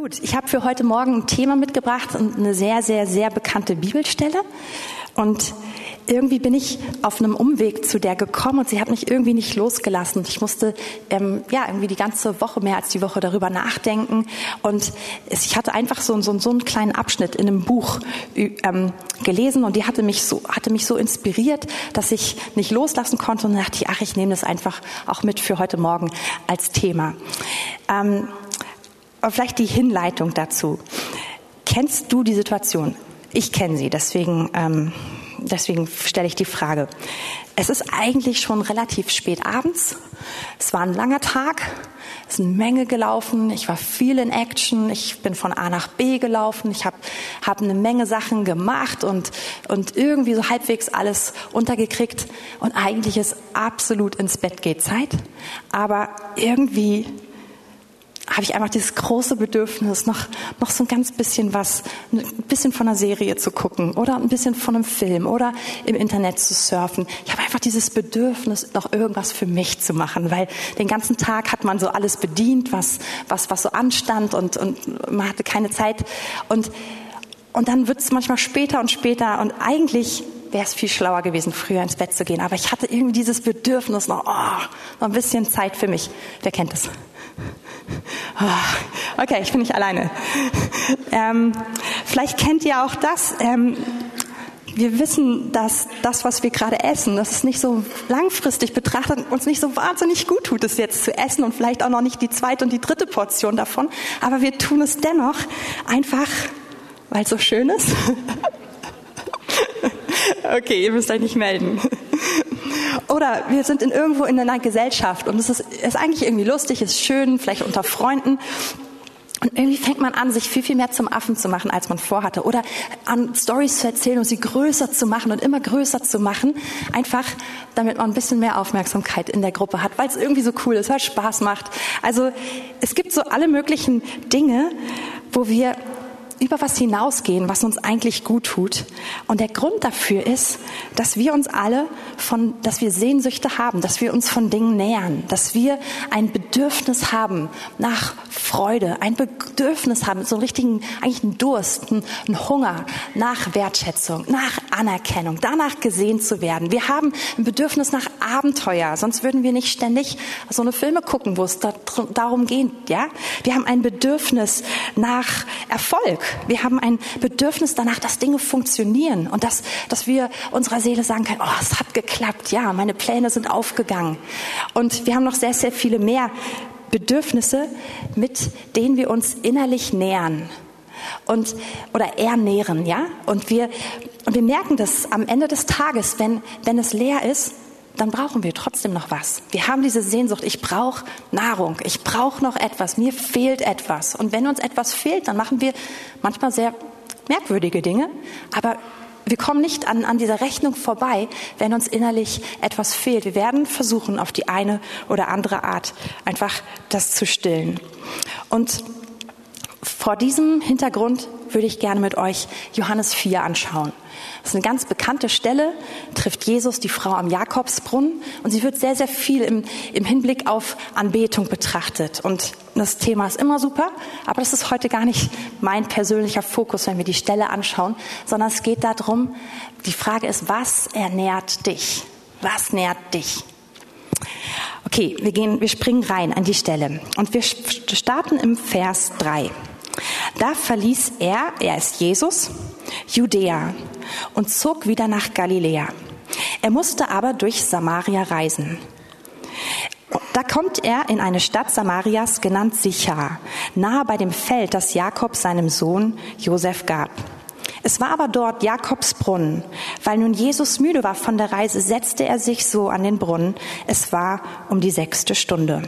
Gut, ich habe für heute Morgen ein Thema mitgebracht und eine sehr, sehr, sehr bekannte Bibelstelle. Und irgendwie bin ich auf einem Umweg zu der gekommen und sie hat mich irgendwie nicht losgelassen. Ich musste ähm, ja irgendwie die ganze Woche, mehr als die Woche darüber nachdenken. Und es, ich hatte einfach so, so, so einen kleinen Abschnitt in einem Buch ähm, gelesen und die hatte mich so, hatte mich so inspiriert, dass ich nicht loslassen konnte und dachte, ach, ich nehme das einfach auch mit für heute Morgen als Thema. Ähm, aber vielleicht die Hinleitung dazu. Kennst du die Situation? Ich kenne sie, deswegen, ähm, deswegen stelle ich die Frage. Es ist eigentlich schon relativ spät abends. Es war ein langer Tag. Es ist eine Menge gelaufen. Ich war viel in Action. Ich bin von A nach B gelaufen. Ich habe hab eine Menge Sachen gemacht und, und irgendwie so halbwegs alles untergekriegt. Und eigentlich ist absolut ins Bett geht Zeit. Aber irgendwie habe ich einfach dieses große Bedürfnis, noch, noch so ein ganz bisschen was, ein bisschen von einer Serie zu gucken oder ein bisschen von einem Film oder im Internet zu surfen. Ich habe einfach dieses Bedürfnis, noch irgendwas für mich zu machen, weil den ganzen Tag hat man so alles bedient, was, was, was so anstand und, und man hatte keine Zeit. Und, und dann wird es manchmal später und später und eigentlich wäre es viel schlauer gewesen, früher ins Bett zu gehen. Aber ich hatte irgendwie dieses Bedürfnis noch, oh, noch ein bisschen Zeit für mich. Wer kennt das? Ah, okay, ich bin nicht alleine. Ähm, vielleicht kennt ihr auch das. Ähm, wir wissen, dass das, was wir gerade essen, dass es nicht so langfristig betrachtet uns nicht so wahnsinnig gut tut, es jetzt zu essen und vielleicht auch noch nicht die zweite und die dritte Portion davon. Aber wir tun es dennoch einfach, weil es so schön ist. okay, ihr müsst euch nicht melden. Oder wir sind in irgendwo in einer Gesellschaft und es ist, ist eigentlich irgendwie lustig, ist schön, vielleicht unter Freunden. Und irgendwie fängt man an, sich viel, viel mehr zum Affen zu machen, als man vorhatte. Oder an Stories zu erzählen und sie größer zu machen und immer größer zu machen. Einfach, damit man ein bisschen mehr Aufmerksamkeit in der Gruppe hat, weil es irgendwie so cool ist, weil es Spaß macht. Also, es gibt so alle möglichen Dinge, wo wir über was hinausgehen, was uns eigentlich gut tut. Und der Grund dafür ist, dass wir uns alle von, dass wir Sehnsüchte haben, dass wir uns von Dingen nähern, dass wir ein Bedürfnis haben nach Freude, ein Bedürfnis haben, so einen richtigen, eigentlich einen Durst, einen, Hunger nach Wertschätzung, nach Anerkennung, danach gesehen zu werden. Wir haben ein Bedürfnis nach Abenteuer, sonst würden wir nicht ständig so eine Filme gucken, wo es da, darum geht, ja? Wir haben ein Bedürfnis nach Erfolg. Wir haben ein Bedürfnis danach, dass Dinge funktionieren und dass, dass wir unserer Seele sagen können, oh, es hat geklappt, ja, meine Pläne sind aufgegangen. Und wir haben noch sehr, sehr viele mehr Bedürfnisse, mit denen wir uns innerlich nähern und oder ernähren, ja? Und wir und wir merken das am Ende des Tages, wenn wenn es leer ist, dann brauchen wir trotzdem noch was. Wir haben diese Sehnsucht, ich brauche Nahrung, ich brauche noch etwas, mir fehlt etwas. Und wenn uns etwas fehlt, dann machen wir manchmal sehr merkwürdige Dinge, aber wir kommen nicht an, an dieser Rechnung vorbei, wenn uns innerlich etwas fehlt. Wir werden versuchen, auf die eine oder andere Art einfach das zu stillen. Und vor diesem Hintergrund würde ich gerne mit euch Johannes 4 anschauen. Das ist eine ganz bekannte Stelle, trifft Jesus die Frau am Jakobsbrunnen und sie wird sehr, sehr viel im, im Hinblick auf Anbetung betrachtet. Und das Thema ist immer super, aber das ist heute gar nicht mein persönlicher Fokus, wenn wir die Stelle anschauen, sondern es geht darum, die Frage ist, was ernährt dich? Was nährt dich? Okay, wir gehen, wir springen rein an die Stelle und wir starten im Vers 3. Da verließ er, er ist Jesus, Judäa und zog wieder nach Galiläa. Er musste aber durch Samaria reisen. Da kommt er in eine Stadt Samarias genannt Sichar, nahe bei dem Feld, das Jakob seinem Sohn Josef gab. Es war aber dort Jakobs Brunnen. Weil nun Jesus müde war von der Reise, setzte er sich so an den Brunnen. Es war um die sechste Stunde.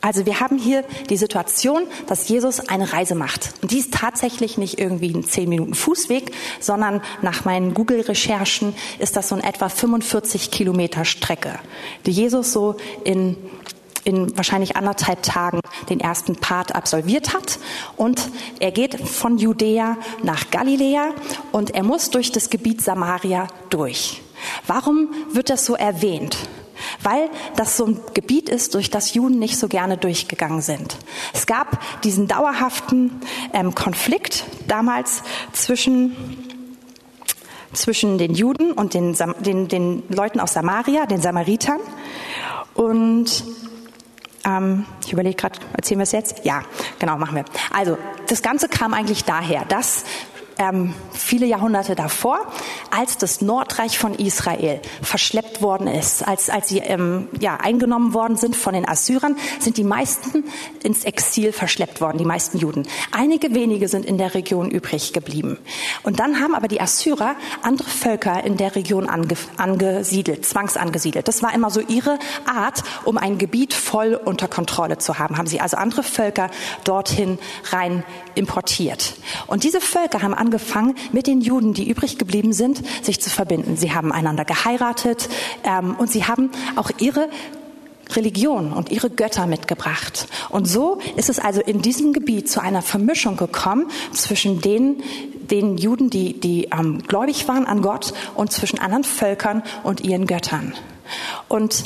Also wir haben hier die Situation, dass Jesus eine Reise macht. Und die ist tatsächlich nicht irgendwie ein 10 Minuten Fußweg, sondern nach meinen Google-Recherchen ist das so in etwa 45 Kilometer Strecke, die Jesus so in in wahrscheinlich anderthalb Tagen den ersten Part absolviert hat. Und er geht von Judäa nach Galiläa und er muss durch das Gebiet Samaria durch. Warum wird das so erwähnt? Weil das so ein Gebiet ist, durch das Juden nicht so gerne durchgegangen sind. Es gab diesen dauerhaften ähm, Konflikt damals zwischen zwischen den Juden und den, den, den Leuten aus Samaria, den Samaritern. Und ähm, ich überlege gerade, erzählen wir es jetzt? Ja, genau, machen wir. Also, das Ganze kam eigentlich daher, dass ähm, viele Jahrhunderte davor, als das Nordreich von Israel verschleppt worden ist, als, als sie ähm, ja, eingenommen worden sind von den Assyrern, sind die meisten ins Exil verschleppt worden, die meisten Juden. Einige wenige sind in der Region übrig geblieben. Und dann haben aber die Assyrer andere Völker in der Region ange, angesiedelt, zwangsangesiedelt. Das war immer so ihre Art, um ein Gebiet voll unter Kontrolle zu haben. Haben sie also andere Völker dorthin rein importiert. Und diese Völker haben angefangen, mit den Juden, die übrig geblieben sind, sich zu verbinden. Sie haben einander geheiratet ähm, und sie haben auch ihre Religion und ihre Götter mitgebracht. Und so ist es also in diesem Gebiet zu einer Vermischung gekommen zwischen den, den Juden, die, die ähm, gläubig waren an Gott und zwischen anderen Völkern und ihren Göttern. Und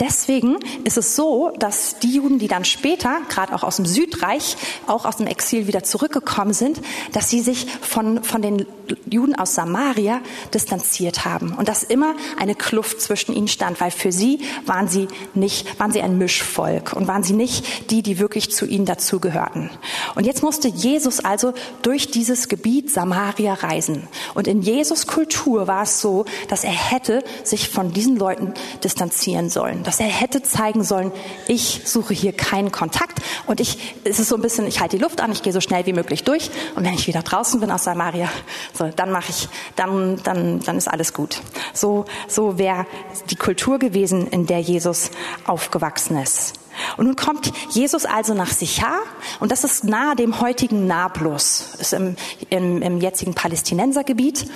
Deswegen ist es so, dass die Juden, die dann später, gerade auch aus dem Südreich, auch aus dem Exil wieder zurückgekommen sind, dass sie sich von, von den Juden aus Samaria distanziert haben und dass immer eine Kluft zwischen ihnen stand, weil für sie waren sie nicht, waren sie ein Mischvolk und waren sie nicht die, die wirklich zu ihnen dazugehörten. Und jetzt musste Jesus also durch dieses Gebiet Samaria reisen. Und in Jesus Kultur war es so, dass er hätte sich von diesen Leuten distanzieren sollen dass er hätte zeigen sollen, ich suche hier keinen Kontakt und ich, es ist so ein bisschen, ich halte die Luft an, ich gehe so schnell wie möglich durch und wenn ich wieder draußen bin aus Samaria, so, dann mache ich, dann, dann, dann ist alles gut. So, so wäre die Kultur gewesen, in der Jesus aufgewachsen ist. Und nun kommt Jesus also nach Sichar und das ist nahe dem heutigen Nablus, ist im, im, im jetzigen Palästinensergebiet.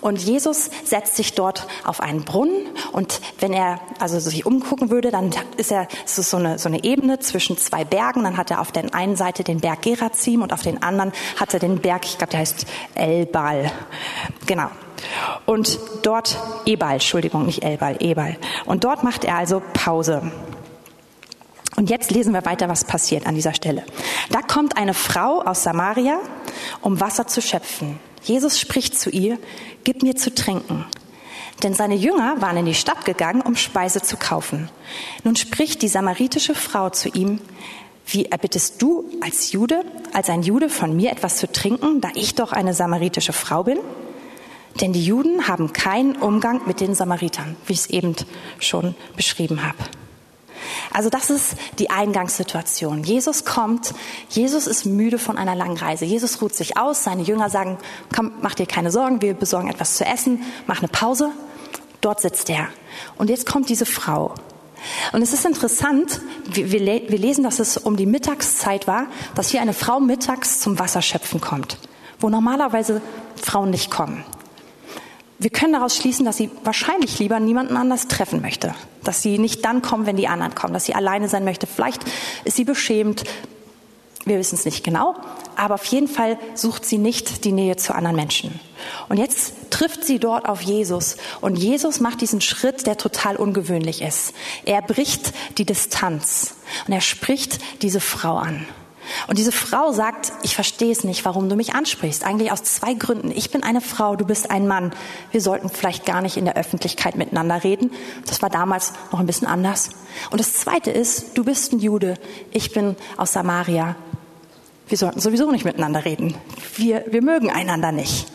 Und Jesus setzt sich dort auf einen Brunnen und wenn er also sich umgucken würde, dann ist er, es ist so eine, so eine Ebene zwischen zwei Bergen. Dann hat er auf der einen Seite den Berg Gerazim und auf den anderen hat er den Berg, ich glaube, der heißt Elbal. Genau. Und dort, Ebal, Entschuldigung, nicht Elbal, Ebal. Und dort macht er also Pause. Und jetzt lesen wir weiter, was passiert an dieser Stelle. Da kommt eine Frau aus Samaria, um Wasser zu schöpfen. Jesus spricht zu ihr, gib mir zu trinken. Denn seine Jünger waren in die Stadt gegangen, um Speise zu kaufen. Nun spricht die samaritische Frau zu ihm, wie erbittest du als Jude, als ein Jude von mir etwas zu trinken, da ich doch eine samaritische Frau bin? Denn die Juden haben keinen Umgang mit den Samaritern, wie ich es eben schon beschrieben habe. Also das ist die Eingangssituation. Jesus kommt, Jesus ist müde von einer langen Reise. Jesus ruht sich aus, seine Jünger sagen, komm, mach dir keine Sorgen, wir besorgen etwas zu essen, mach eine Pause. Dort sitzt er. Und jetzt kommt diese Frau. Und es ist interessant, wir, wir, wir lesen, dass es um die Mittagszeit war, dass hier eine Frau mittags zum Wasserschöpfen kommt, wo normalerweise Frauen nicht kommen. Wir können daraus schließen, dass sie wahrscheinlich lieber niemanden anders treffen möchte. Dass sie nicht dann kommt, wenn die anderen kommen, dass sie alleine sein möchte. Vielleicht ist sie beschämt. Wir wissen es nicht genau. Aber auf jeden Fall sucht sie nicht die Nähe zu anderen Menschen. Und jetzt trifft sie dort auf Jesus. Und Jesus macht diesen Schritt, der total ungewöhnlich ist. Er bricht die Distanz. Und er spricht diese Frau an. Und diese Frau sagt, ich verstehe es nicht, warum du mich ansprichst. Eigentlich aus zwei Gründen. Ich bin eine Frau, du bist ein Mann. Wir sollten vielleicht gar nicht in der Öffentlichkeit miteinander reden. Das war damals noch ein bisschen anders. Und das Zweite ist, du bist ein Jude, ich bin aus Samaria. Wir sollten sowieso nicht miteinander reden. Wir, wir mögen einander nicht.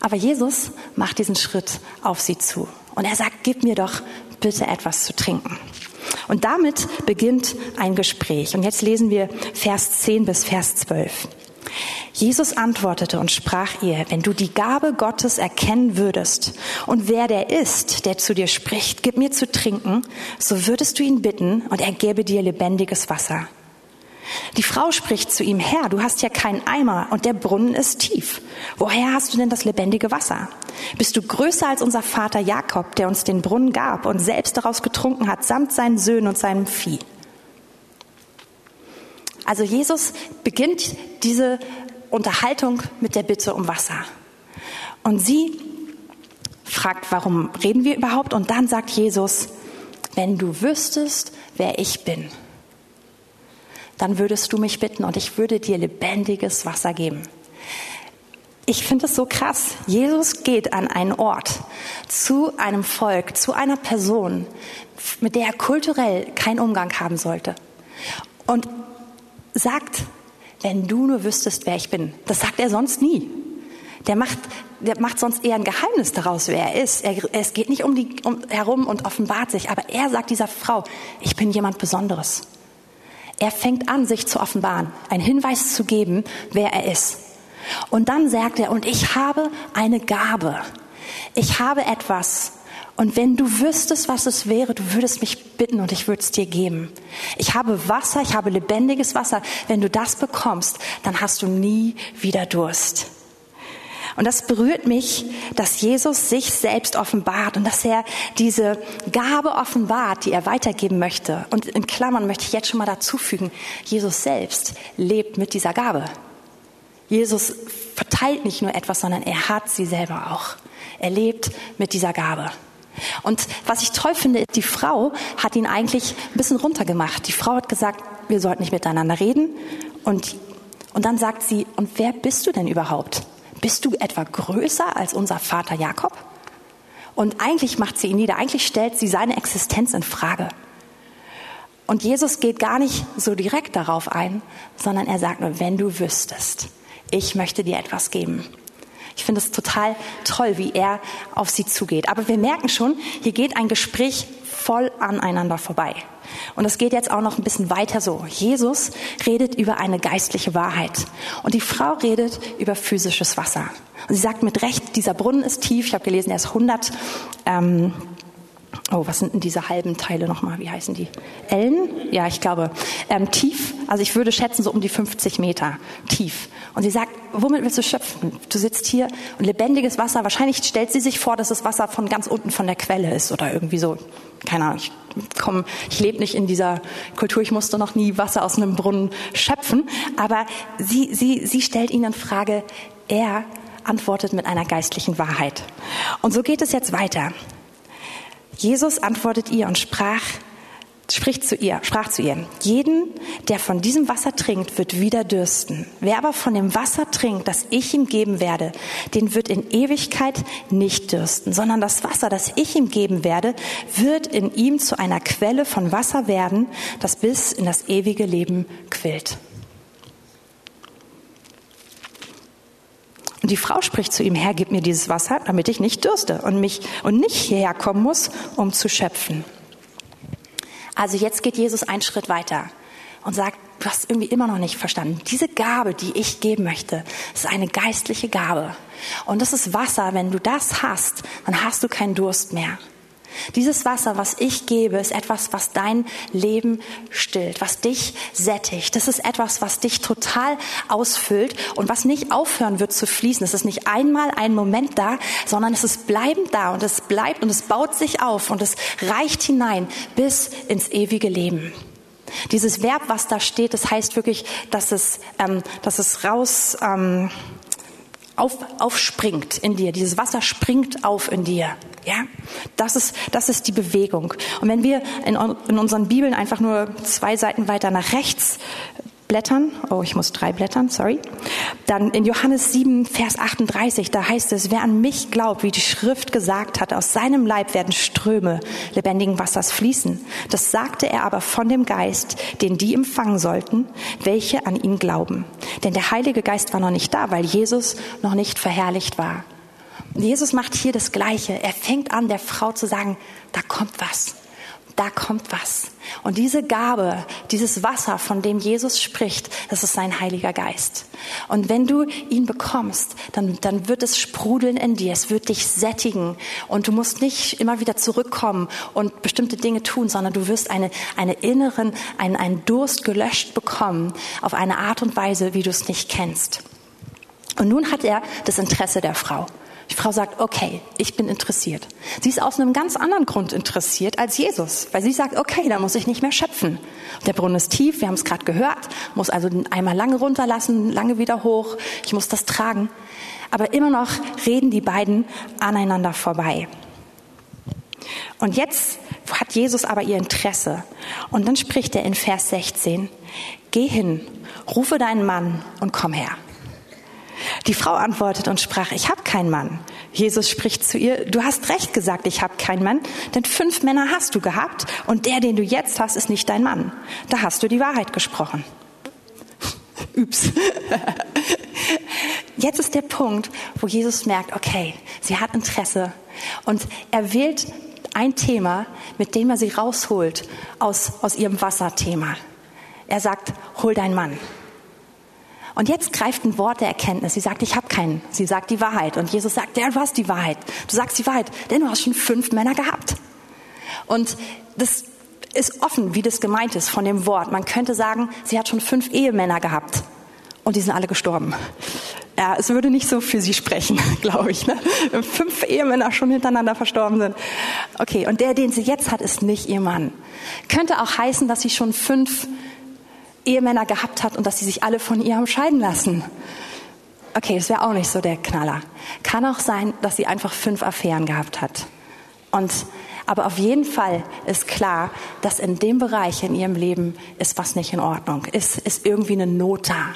Aber Jesus macht diesen Schritt auf sie zu. Und er sagt, gib mir doch bitte etwas zu trinken. Und damit beginnt ein Gespräch. Und jetzt lesen wir Vers 10 bis Vers 12. Jesus antwortete und sprach ihr, wenn du die Gabe Gottes erkennen würdest und wer der ist, der zu dir spricht, gib mir zu trinken, so würdest du ihn bitten und er gäbe dir lebendiges Wasser. Die Frau spricht zu ihm, Herr, du hast ja keinen Eimer und der Brunnen ist tief. Woher hast du denn das lebendige Wasser? Bist du größer als unser Vater Jakob, der uns den Brunnen gab und selbst daraus getrunken hat, samt seinen Söhnen und seinem Vieh? Also Jesus beginnt diese Unterhaltung mit der Bitte um Wasser. Und sie fragt, warum reden wir überhaupt? Und dann sagt Jesus, wenn du wüsstest, wer ich bin, dann würdest du mich bitten und ich würde dir lebendiges Wasser geben. Ich finde es so krass. Jesus geht an einen Ort, zu einem Volk, zu einer Person, mit der er kulturell keinen Umgang haben sollte. Und sagt, wenn du nur wüsstest, wer ich bin. Das sagt er sonst nie. Der macht, der macht sonst eher ein Geheimnis daraus, wer er ist. Er, es geht nicht um die um, herum und offenbart sich, aber er sagt dieser Frau, ich bin jemand Besonderes. Er fängt an, sich zu offenbaren, einen Hinweis zu geben, wer er ist. Und dann sagt er, und ich habe eine Gabe. Ich habe etwas. Und wenn du wüsstest, was es wäre, du würdest mich bitten und ich würde es dir geben. Ich habe Wasser, ich habe lebendiges Wasser. Wenn du das bekommst, dann hast du nie wieder Durst. Und das berührt mich, dass Jesus sich selbst offenbart und dass er diese Gabe offenbart, die er weitergeben möchte. Und in Klammern möchte ich jetzt schon mal dazu fügen, Jesus selbst lebt mit dieser Gabe. Jesus verteilt nicht nur etwas, sondern er hat sie selber auch. Er lebt mit dieser Gabe. Und was ich toll finde, die Frau hat ihn eigentlich ein bisschen runtergemacht. Die Frau hat gesagt, wir sollten nicht miteinander reden. Und, und dann sagt sie, und wer bist du denn überhaupt? Bist du etwa größer als unser Vater Jakob? Und eigentlich macht sie ihn nieder. Eigentlich stellt sie seine Existenz in Frage. Und Jesus geht gar nicht so direkt darauf ein, sondern er sagt nur, wenn du wüsstest ich möchte dir etwas geben. Ich finde es total toll, wie er auf sie zugeht. Aber wir merken schon, hier geht ein Gespräch voll aneinander vorbei. Und es geht jetzt auch noch ein bisschen weiter so. Jesus redet über eine geistliche Wahrheit und die Frau redet über physisches Wasser. Und sie sagt mit Recht, dieser Brunnen ist tief. Ich habe gelesen, er ist 100 ähm, Oh, was sind denn diese halben Teile nochmal? Wie heißen die? Ellen? Ja, ich glaube. Ähm, tief, also ich würde schätzen so um die 50 Meter tief. Und sie sagt, womit willst du schöpfen? Du sitzt hier und lebendiges Wasser, wahrscheinlich stellt sie sich vor, dass das Wasser von ganz unten von der Quelle ist oder irgendwie so. Keine Ahnung, ich komm, ich lebe nicht in dieser Kultur, ich musste noch nie Wasser aus einem Brunnen schöpfen. Aber sie, sie, sie stellt ihnen Frage, er antwortet mit einer geistlichen Wahrheit. Und so geht es jetzt weiter. Jesus antwortet ihr und sprach, spricht zu ihr, sprach zu ihr, jeden, der von diesem Wasser trinkt, wird wieder dürsten. Wer aber von dem Wasser trinkt, das ich ihm geben werde, den wird in Ewigkeit nicht dürsten, sondern das Wasser, das ich ihm geben werde, wird in ihm zu einer Quelle von Wasser werden, das bis in das ewige Leben quillt. Und die Frau spricht zu ihm, Herr, gib mir dieses Wasser, damit ich nicht dürste und mich und nicht hierher kommen muss, um zu schöpfen. Also jetzt geht Jesus einen Schritt weiter und sagt, du hast irgendwie immer noch nicht verstanden. Diese Gabe, die ich geben möchte, ist eine geistliche Gabe. Und das ist Wasser. Wenn du das hast, dann hast du keinen Durst mehr. Dieses Wasser, was ich gebe, ist etwas, was dein Leben stillt, was dich sättigt. Das ist etwas, was dich total ausfüllt und was nicht aufhören wird zu fließen. Es ist nicht einmal ein Moment da, sondern es ist bleibend da und es bleibt und es baut sich auf und es reicht hinein bis ins ewige Leben. Dieses Verb, was da steht, das heißt wirklich, dass es, ähm, dass es raus, ähm, auf, aufspringt in dir. Dieses Wasser springt auf in dir. Ja, das ist, das ist die Bewegung. Und wenn wir in, in unseren Bibeln einfach nur zwei Seiten weiter nach rechts blättern, oh, ich muss drei blättern, sorry, dann in Johannes 7, Vers 38, da heißt es, wer an mich glaubt, wie die Schrift gesagt hat, aus seinem Leib werden Ströme lebendigen Wassers fließen. Das sagte er aber von dem Geist, den die empfangen sollten, welche an ihn glauben. Denn der Heilige Geist war noch nicht da, weil Jesus noch nicht verherrlicht war. Jesus macht hier das Gleiche. Er fängt an, der Frau zu sagen, da kommt was. Da kommt was. Und diese Gabe, dieses Wasser, von dem Jesus spricht, das ist sein Heiliger Geist. Und wenn du ihn bekommst, dann, dann wird es sprudeln in dir. Es wird dich sättigen. Und du musst nicht immer wieder zurückkommen und bestimmte Dinge tun, sondern du wirst eine, eine inneren, einen, einen Durst gelöscht bekommen auf eine Art und Weise, wie du es nicht kennst. Und nun hat er das Interesse der Frau. Die Frau sagt, okay, ich bin interessiert. Sie ist aus einem ganz anderen Grund interessiert als Jesus, weil sie sagt, okay, da muss ich nicht mehr schöpfen. Der Brunnen ist tief, wir haben es gerade gehört, muss also einmal lange runterlassen, lange wieder hoch, ich muss das tragen. Aber immer noch reden die beiden aneinander vorbei. Und jetzt hat Jesus aber ihr Interesse. Und dann spricht er in Vers 16, geh hin, rufe deinen Mann und komm her. Die Frau antwortet und sprach, ich habe keinen Mann. Jesus spricht zu ihr, du hast recht gesagt, ich habe keinen Mann, denn fünf Männer hast du gehabt und der, den du jetzt hast, ist nicht dein Mann. Da hast du die Wahrheit gesprochen. Üps. Jetzt ist der Punkt, wo Jesus merkt, okay, sie hat Interesse und er wählt ein Thema, mit dem er sie rausholt aus, aus ihrem Wasserthema. Er sagt, hol deinen Mann. Und jetzt greift ein Wort der Erkenntnis. Sie sagt, ich habe keinen. Sie sagt die Wahrheit. Und Jesus sagt, ja, du hast die Wahrheit. Du sagst die Wahrheit, denn du hast schon fünf Männer gehabt. Und das ist offen, wie das gemeint ist von dem Wort. Man könnte sagen, sie hat schon fünf Ehemänner gehabt. Und die sind alle gestorben. Ja, es würde nicht so für sie sprechen, glaube ich. Ne? Wenn fünf Ehemänner schon hintereinander verstorben sind. Okay, und der, den sie jetzt hat, ist nicht ihr Mann. Könnte auch heißen, dass sie schon fünf Ehemänner gehabt hat und dass sie sich alle von ihr haben scheiden lassen. Okay, das wäre auch nicht so der Knaller. Kann auch sein, dass sie einfach fünf Affären gehabt hat. Und, aber auf jeden Fall ist klar, dass in dem Bereich in ihrem Leben ist was nicht in Ordnung, ist, ist irgendwie eine Not da.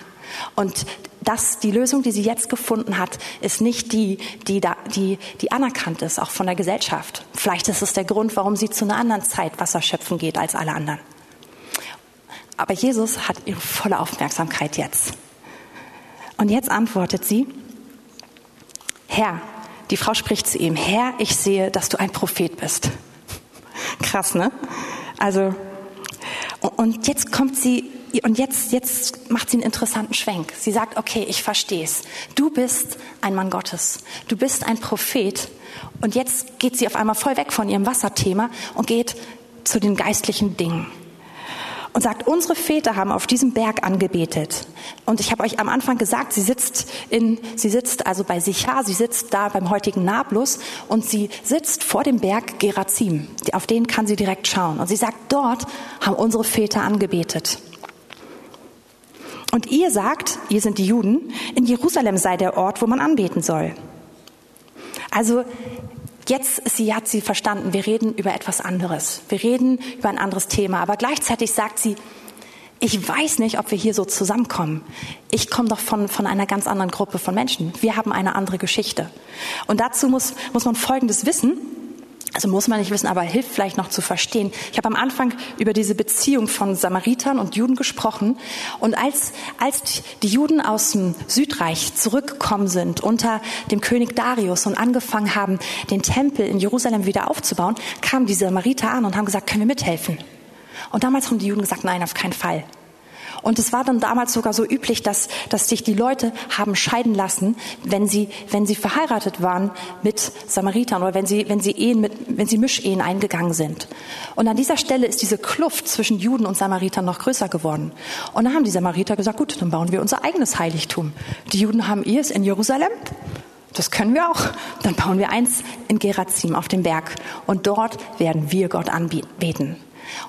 Und das, die Lösung, die sie jetzt gefunden hat, ist nicht die, die, da, die, die anerkannt ist, auch von der Gesellschaft. Vielleicht ist es der Grund, warum sie zu einer anderen Zeit Wasser schöpfen geht als alle anderen. Aber Jesus hat ihre volle Aufmerksamkeit jetzt. Und jetzt antwortet sie, Herr, die Frau spricht zu ihm, Herr, ich sehe, dass du ein Prophet bist. Krass, ne? Also, und jetzt kommt sie, und jetzt, jetzt macht sie einen interessanten Schwenk. Sie sagt, okay, ich verstehe es. Du bist ein Mann Gottes. Du bist ein Prophet. Und jetzt geht sie auf einmal voll weg von ihrem Wasserthema und geht zu den geistlichen Dingen und sagt, unsere Väter haben auf diesem Berg angebetet. Und ich habe euch am Anfang gesagt, sie sitzt in, sie sitzt also bei Sichar, sie sitzt da beim heutigen Nablus und sie sitzt vor dem Berg Gerazim. Auf den kann sie direkt schauen. Und sie sagt, dort haben unsere Väter angebetet. Und ihr sagt, ihr sind die Juden, in Jerusalem sei der Ort, wo man anbeten soll. Also Jetzt sie, hat sie verstanden, wir reden über etwas anderes. Wir reden über ein anderes Thema. Aber gleichzeitig sagt sie, ich weiß nicht, ob wir hier so zusammenkommen. Ich komme doch von, von einer ganz anderen Gruppe von Menschen. Wir haben eine andere Geschichte. Und dazu muss, muss man Folgendes wissen. Also muss man nicht wissen, aber hilft vielleicht noch zu verstehen. Ich habe am Anfang über diese Beziehung von Samaritern und Juden gesprochen. Und als, als die Juden aus dem Südreich zurückgekommen sind unter dem König Darius und angefangen haben, den Tempel in Jerusalem wieder aufzubauen, kamen die Samariter an und haben gesagt, können wir mithelfen? Und damals haben die Juden gesagt, nein, auf keinen Fall. Und es war dann damals sogar so üblich, dass, dass sich die Leute haben scheiden lassen, wenn sie, wenn sie verheiratet waren mit Samaritern oder wenn sie, wenn sie Ehen mit, wenn sie Mischehen eingegangen sind. Und an dieser Stelle ist diese Kluft zwischen Juden und Samaritern noch größer geworden. Und dann haben die Samariter gesagt, gut, dann bauen wir unser eigenes Heiligtum. Die Juden haben ihrs in Jerusalem. Das können wir auch. Dann bauen wir eins in Gerazim auf dem Berg. Und dort werden wir Gott anbeten.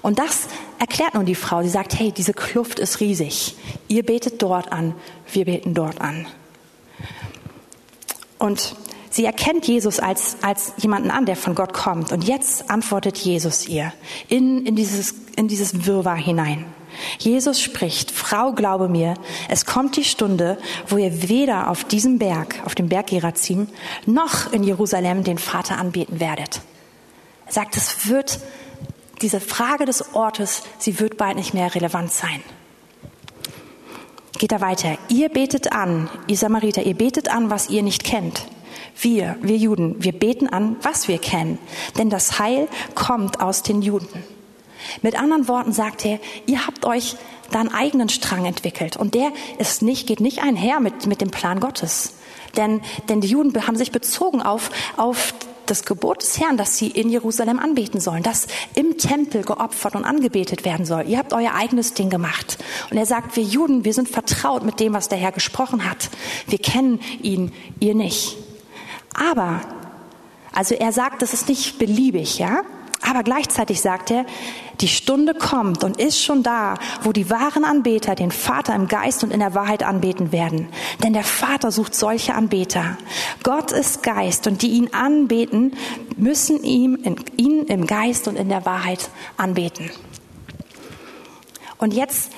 Und das erklärt nun die Frau. Sie sagt, hey, diese Kluft ist riesig. Ihr betet dort an, wir beten dort an. Und sie erkennt Jesus als, als jemanden an, der von Gott kommt. Und jetzt antwortet Jesus ihr in, in, dieses, in dieses Wirrwarr hinein. Jesus spricht, Frau, glaube mir, es kommt die Stunde, wo ihr weder auf diesem Berg, auf dem Berg Gerazim, noch in Jerusalem den Vater anbeten werdet. Er sagt, es wird diese Frage des Ortes, sie wird bald nicht mehr relevant sein. Geht da weiter. Ihr betet an, ihr Samariter, ihr betet an, was ihr nicht kennt. Wir, wir Juden, wir beten an, was wir kennen. Denn das Heil kommt aus den Juden. Mit anderen Worten sagt er, ihr habt euch da einen eigenen Strang entwickelt. Und der ist nicht, geht nicht einher mit, mit dem Plan Gottes. Denn, denn die Juden haben sich bezogen auf, auf das Gebot des Herrn, dass sie in Jerusalem anbeten sollen, dass im Tempel geopfert und angebetet werden soll. Ihr habt euer eigenes Ding gemacht. Und er sagt, wir Juden, wir sind vertraut mit dem, was der Herr gesprochen hat. Wir kennen ihn, ihr nicht. Aber, also er sagt, das ist nicht beliebig, ja? Aber gleichzeitig sagt er, die Stunde kommt und ist schon da, wo die wahren Anbeter den Vater im Geist und in der Wahrheit anbeten werden. Denn der Vater sucht solche Anbeter. Gott ist Geist und die ihn anbeten, müssen ihm, ihn im Geist und in der Wahrheit anbeten. Und jetzt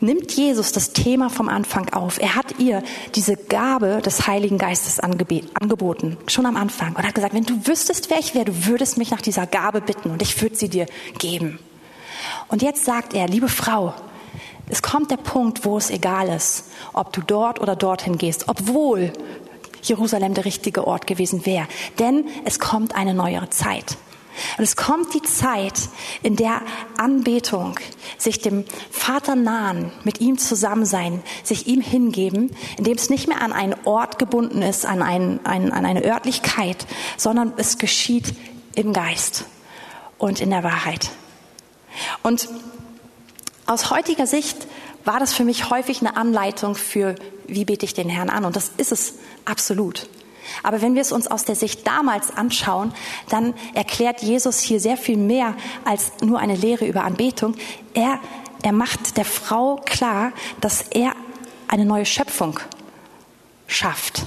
nimmt Jesus das Thema vom Anfang auf. Er hat ihr diese Gabe des Heiligen Geistes angeboten, schon am Anfang. Und hat gesagt, wenn du wüsstest, wer ich wäre, du würdest mich nach dieser Gabe bitten und ich würde sie dir geben. Und jetzt sagt er, liebe Frau, es kommt der Punkt, wo es egal ist, ob du dort oder dorthin gehst, obwohl Jerusalem der richtige Ort gewesen wäre. Denn es kommt eine neuere Zeit. Und es kommt die Zeit, in der Anbetung, sich dem Vater nahen, mit ihm zusammen sein, sich ihm hingeben, in dem es nicht mehr an einen Ort gebunden ist, an, ein, ein, an eine Örtlichkeit, sondern es geschieht im Geist und in der Wahrheit. Und aus heutiger Sicht war das für mich häufig eine Anleitung für, wie bete ich den Herrn an. Und das ist es absolut. Aber wenn wir es uns aus der Sicht damals anschauen, dann erklärt Jesus hier sehr viel mehr als nur eine Lehre über Anbetung. Er, er macht der Frau klar, dass er eine neue Schöpfung schafft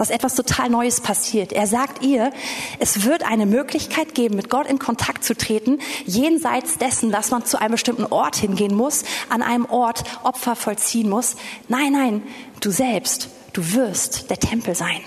dass etwas total Neues passiert. Er sagt ihr, es wird eine Möglichkeit geben, mit Gott in Kontakt zu treten, jenseits dessen, dass man zu einem bestimmten Ort hingehen muss, an einem Ort Opfer vollziehen muss. Nein, nein, du selbst, du wirst der Tempel sein.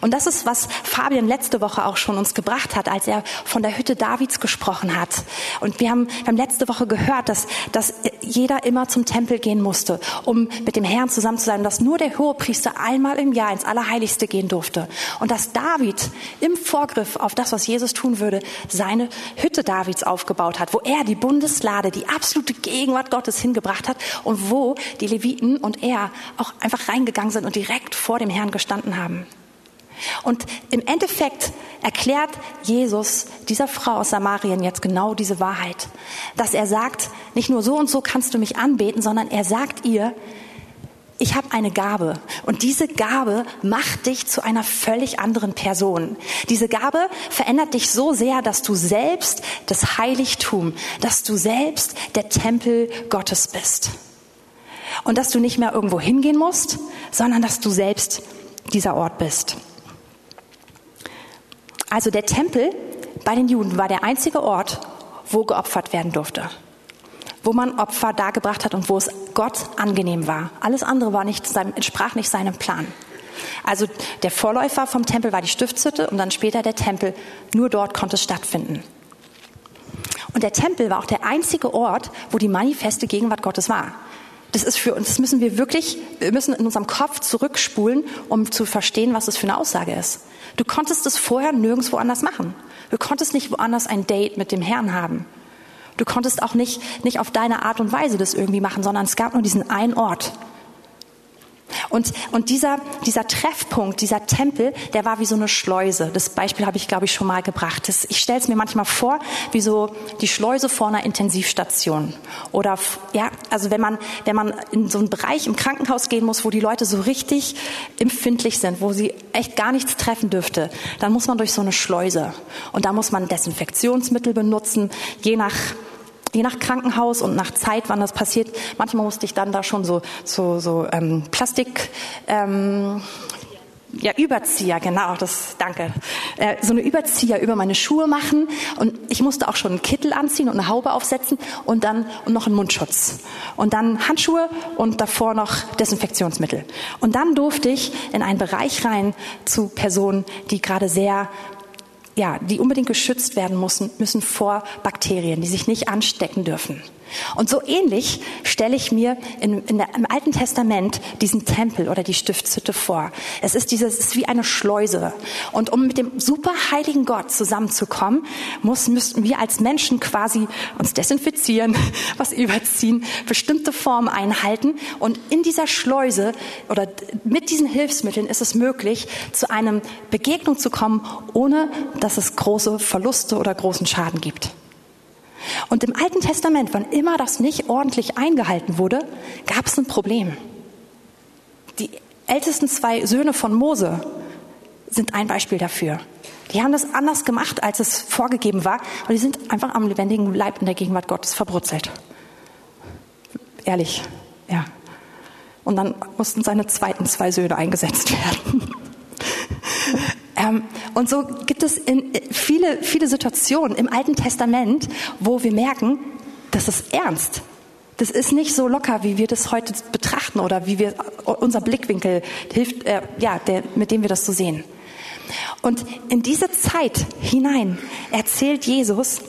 Und das ist, was Fabian letzte Woche auch schon uns gebracht hat, als er von der Hütte Davids gesprochen hat. Und wir haben, wir haben letzte Woche gehört, dass, dass jeder immer zum Tempel gehen musste, um mit dem Herrn zusammen zu sein, dass nur der Hohepriester einmal im Jahr ins Allerheiligste gehen durfte. Und dass David im Vorgriff auf das, was Jesus tun würde, seine Hütte Davids aufgebaut hat, wo er die Bundeslade, die absolute Gegenwart Gottes hingebracht hat und wo die Leviten und er auch einfach reingegangen sind und direkt vor dem Herrn gestanden haben. Und im Endeffekt erklärt Jesus dieser Frau aus Samarien jetzt genau diese Wahrheit, dass er sagt, nicht nur so und so kannst du mich anbeten, sondern er sagt ihr, ich habe eine Gabe und diese Gabe macht dich zu einer völlig anderen Person. Diese Gabe verändert dich so sehr, dass du selbst das Heiligtum, dass du selbst der Tempel Gottes bist. Und dass du nicht mehr irgendwo hingehen musst, sondern dass du selbst dieser Ort bist. Also der Tempel bei den Juden war der einzige Ort, wo geopfert werden durfte. Wo man Opfer dargebracht hat und wo es Gott angenehm war. Alles andere war nicht, entsprach nicht seinem Plan. Also der Vorläufer vom Tempel war die Stiftshütte und dann später der Tempel. Nur dort konnte es stattfinden. Und der Tempel war auch der einzige Ort, wo die manifeste Gegenwart Gottes war. Das ist für uns, das müssen wir wirklich, wir müssen in unserem Kopf zurückspulen, um zu verstehen, was das für eine Aussage ist. Du konntest es vorher nirgendwo anders machen. Du konntest nicht woanders ein Date mit dem Herrn haben. Du konntest auch nicht, nicht auf deine Art und Weise das irgendwie machen, sondern es gab nur diesen einen Ort. Und, und dieser, dieser Treffpunkt, dieser Tempel, der war wie so eine Schleuse. Das Beispiel habe ich, glaube ich, schon mal gebracht. Das, ich stelle es mir manchmal vor, wie so die Schleuse vor einer Intensivstation. Oder, ja, also wenn man, wenn man in so einen Bereich im Krankenhaus gehen muss, wo die Leute so richtig empfindlich sind, wo sie echt gar nichts treffen dürfte, dann muss man durch so eine Schleuse. Und da muss man Desinfektionsmittel benutzen, je nach je nach Krankenhaus und nach Zeit, wann das passiert. Manchmal musste ich dann da schon so, so, so ähm, Plastik, ähm, ja, Überzieher, genau, das, danke. Äh, so eine Überzieher über meine Schuhe machen und ich musste auch schon einen Kittel anziehen und eine Haube aufsetzen und dann und noch einen Mundschutz und dann Handschuhe und davor noch Desinfektionsmittel. Und dann durfte ich in einen Bereich rein zu Personen, die gerade sehr ja, die unbedingt geschützt werden müssen, müssen vor Bakterien, die sich nicht anstecken dürfen. Und so ähnlich stelle ich mir in, in der, im Alten Testament diesen Tempel oder die Stiftshütte vor. Es ist dieses, es ist wie eine Schleuse. Und um mit dem superheiligen Gott zusammenzukommen, muss, müssten wir als Menschen quasi uns desinfizieren, was überziehen, bestimmte Formen einhalten. Und in dieser Schleuse oder mit diesen Hilfsmitteln ist es möglich, zu einem Begegnung zu kommen, ohne dass es große Verluste oder großen Schaden gibt. Und im Alten Testament, wann immer das nicht ordentlich eingehalten wurde, gab es ein Problem. Die ältesten zwei Söhne von Mose sind ein Beispiel dafür. Die haben das anders gemacht, als es vorgegeben war, und die sind einfach am lebendigen Leib in der Gegenwart Gottes verbrutzelt. Ehrlich, ja. Und dann mussten seine zweiten zwei Söhne eingesetzt werden. Ähm, und so gibt es in viele, viele Situationen im Alten Testament, wo wir merken, das ist ernst. Das ist nicht so locker, wie wir das heute betrachten oder wie wir unser Blickwinkel hilft, äh, ja, der, mit dem wir das so sehen. Und in diese Zeit hinein erzählt Jesus,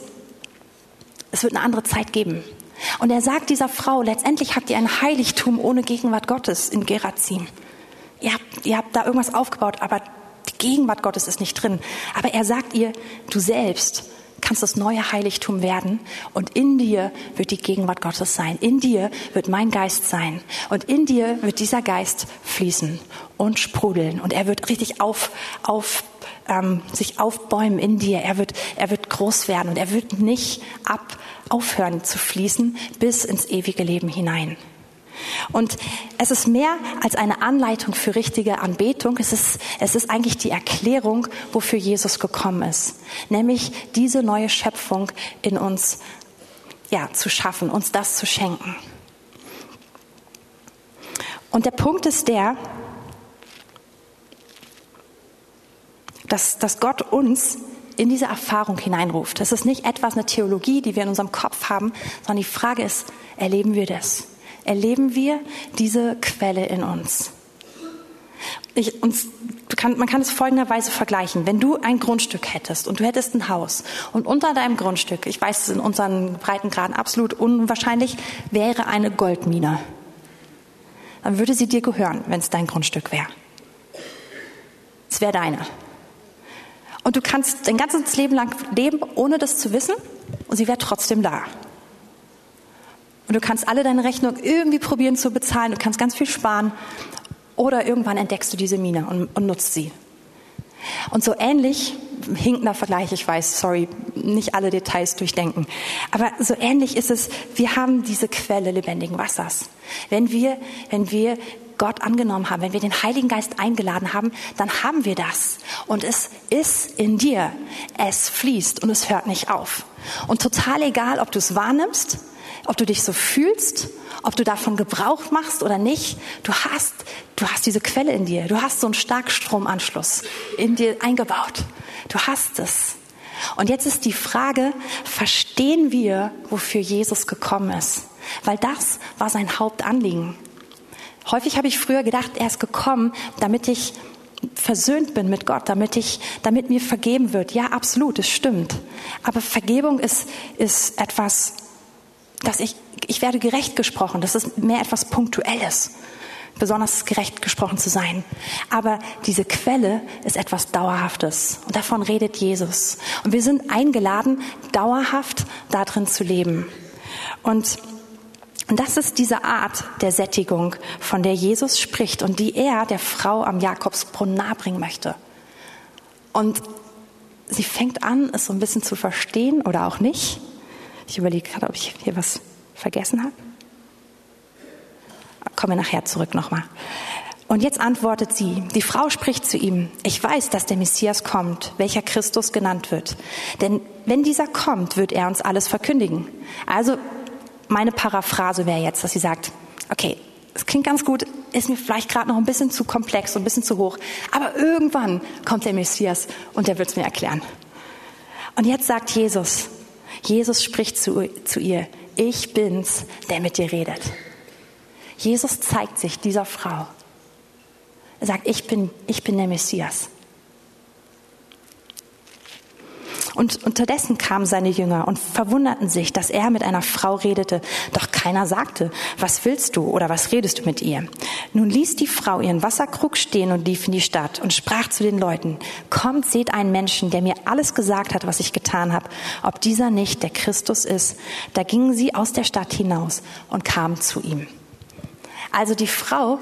es wird eine andere Zeit geben. Und er sagt dieser Frau, letztendlich habt ihr ein Heiligtum ohne Gegenwart Gottes in Gerazim. Ihr habt, ihr habt da irgendwas aufgebaut, aber die Gegenwart Gottes ist nicht drin. Aber er sagt ihr, du selbst kannst das neue Heiligtum werden und in dir wird die Gegenwart Gottes sein. In dir wird mein Geist sein und in dir wird dieser Geist fließen und sprudeln und er wird richtig auf, auf ähm, sich aufbäumen in dir. Er wird, er wird groß werden und er wird nicht ab aufhören zu fließen bis ins ewige Leben hinein. Und es ist mehr als eine Anleitung für richtige Anbetung. Es ist, es ist eigentlich die Erklärung, wofür Jesus gekommen ist. Nämlich diese neue Schöpfung in uns, ja, zu schaffen, uns das zu schenken. Und der Punkt ist der, dass, dass Gott uns in diese Erfahrung hineinruft. Das ist nicht etwas, eine Theologie, die wir in unserem Kopf haben, sondern die Frage ist, erleben wir das? Erleben wir diese Quelle in uns. Ich, uns, kann, man kann es folgenderweise vergleichen. Wenn du ein Grundstück hättest und du hättest ein Haus und unter deinem Grundstück, ich weiß es in unseren Breitengraden absolut unwahrscheinlich, wäre eine Goldmine, dann würde sie dir gehören, wenn es dein Grundstück wäre. Es wäre deine. Und du kannst dein ganzes Leben lang leben, ohne das zu wissen, und sie wäre trotzdem da. Und du kannst alle deine Rechnungen irgendwie probieren zu bezahlen. Du kannst ganz viel sparen. Oder irgendwann entdeckst du diese Mine und, und nutzt sie. Und so ähnlich, hinkender Vergleich, ich weiß, sorry, nicht alle Details durchdenken. Aber so ähnlich ist es, wir haben diese Quelle lebendigen Wassers. Wenn wir, wenn wir Gott angenommen haben, wenn wir den Heiligen Geist eingeladen haben, dann haben wir das. Und es ist in dir. Es fließt und es hört nicht auf. Und total egal, ob du es wahrnimmst ob du dich so fühlst, ob du davon Gebrauch machst oder nicht, du hast, du hast diese Quelle in dir. Du hast so einen Starkstromanschluss in dir eingebaut. Du hast es. Und jetzt ist die Frage, verstehen wir, wofür Jesus gekommen ist? Weil das war sein Hauptanliegen. Häufig habe ich früher gedacht, er ist gekommen, damit ich versöhnt bin mit Gott, damit ich, damit mir vergeben wird. Ja, absolut, es stimmt. Aber Vergebung ist, ist etwas dass ich, ich werde gerecht gesprochen. Das ist mehr etwas Punktuelles, besonders gerecht gesprochen zu sein. Aber diese Quelle ist etwas Dauerhaftes. Und davon redet Jesus. Und wir sind eingeladen, dauerhaft darin zu leben. Und und das ist diese Art der Sättigung, von der Jesus spricht und die er der Frau am Jakobsbrunnen nahebringen möchte. Und sie fängt an, es so ein bisschen zu verstehen oder auch nicht. Ich überlege gerade, ob ich hier was vergessen habe. Komme nachher zurück nochmal. Und jetzt antwortet sie, die Frau spricht zu ihm, ich weiß, dass der Messias kommt, welcher Christus genannt wird. Denn wenn dieser kommt, wird er uns alles verkündigen. Also meine Paraphrase wäre jetzt, dass sie sagt, okay, es klingt ganz gut, ist mir vielleicht gerade noch ein bisschen zu komplex und ein bisschen zu hoch, aber irgendwann kommt der Messias und der wird es mir erklären. Und jetzt sagt Jesus, Jesus spricht zu, zu ihr, ich bin's, der mit dir redet. Jesus zeigt sich dieser Frau. Er sagt, ich bin, ich bin der Messias. Und unterdessen kamen seine Jünger und verwunderten sich, dass er mit einer Frau redete. Doch keiner sagte, was willst du oder was redest du mit ihr? Nun ließ die Frau ihren Wasserkrug stehen und lief in die Stadt und sprach zu den Leuten, kommt, seht einen Menschen, der mir alles gesagt hat, was ich getan habe, ob dieser nicht der Christus ist. Da gingen sie aus der Stadt hinaus und kamen zu ihm. Also die Frau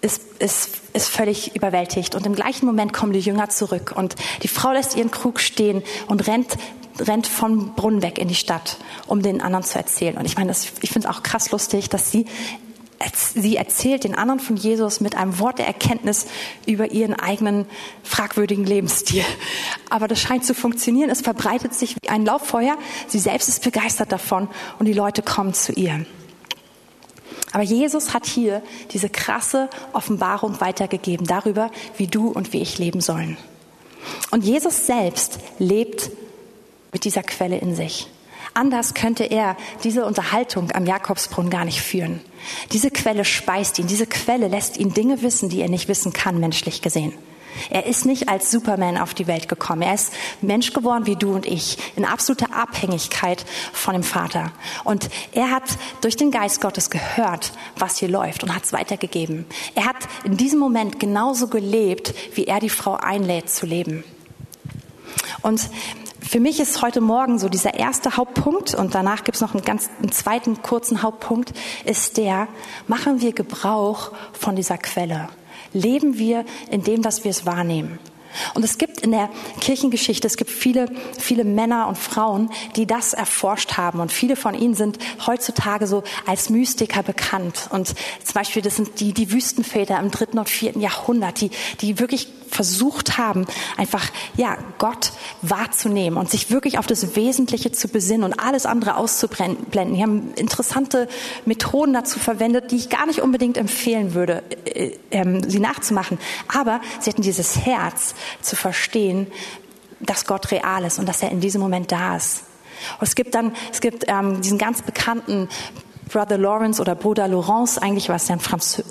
ist, ist, ist völlig überwältigt. Und im gleichen Moment kommen die Jünger zurück. Und die Frau lässt ihren Krug stehen und rennt, rennt vom Brunnen weg in die Stadt, um den anderen zu erzählen. Und ich meine, das, ich finde es auch krass lustig, dass sie sie erzählt den anderen von Jesus mit einem Wort der Erkenntnis über ihren eigenen fragwürdigen Lebensstil. Aber das scheint zu funktionieren. Es verbreitet sich wie ein Lauffeuer. Sie selbst ist begeistert davon und die Leute kommen zu ihr. Aber Jesus hat hier diese krasse Offenbarung weitergegeben darüber, wie du und wie ich leben sollen. Und Jesus selbst lebt mit dieser Quelle in sich. Anders könnte er diese Unterhaltung am Jakobsbrunnen gar nicht führen. Diese Quelle speist ihn, diese Quelle lässt ihn Dinge wissen, die er nicht wissen kann, menschlich gesehen. Er ist nicht als Superman auf die Welt gekommen. Er ist Mensch geworden wie du und ich, in absoluter Abhängigkeit von dem Vater. Und er hat durch den Geist Gottes gehört, was hier läuft und hat es weitergegeben. Er hat in diesem Moment genauso gelebt, wie er die Frau einlädt zu leben. Und für mich ist heute Morgen so dieser erste Hauptpunkt und danach gibt es noch einen ganz einen zweiten kurzen Hauptpunkt, ist der, machen wir Gebrauch von dieser Quelle? Leben wir in dem, was wir es wahrnehmen? Und es gibt in der Kirchengeschichte, es gibt viele, viele Männer und Frauen, die das erforscht haben. Und viele von ihnen sind heutzutage so als Mystiker bekannt. Und zum Beispiel, das sind die, die Wüstenväter im dritten und vierten Jahrhundert, die, die wirklich versucht haben, einfach, ja, Gott wahrzunehmen und sich wirklich auf das Wesentliche zu besinnen und alles andere auszublenden. Die haben interessante Methoden dazu verwendet, die ich gar nicht unbedingt empfehlen würde, äh, äh, sie nachzumachen. Aber sie hatten dieses Herz, zu verstehen, dass Gott real ist und dass er in diesem Moment da ist. Und es gibt dann, es gibt ähm, diesen ganz bekannten Brother Lawrence oder Bruder Laurence eigentlich was, der in,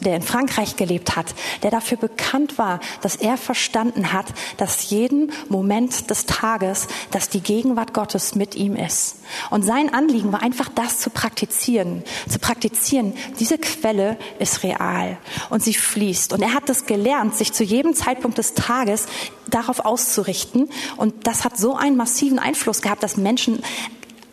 der in Frankreich gelebt hat, der dafür bekannt war, dass er verstanden hat, dass jeden Moment des Tages, dass die Gegenwart Gottes mit ihm ist. Und sein Anliegen war einfach das zu praktizieren, zu praktizieren. Diese Quelle ist real und sie fließt. Und er hat das gelernt, sich zu jedem Zeitpunkt des Tages darauf auszurichten. Und das hat so einen massiven Einfluss gehabt, dass Menschen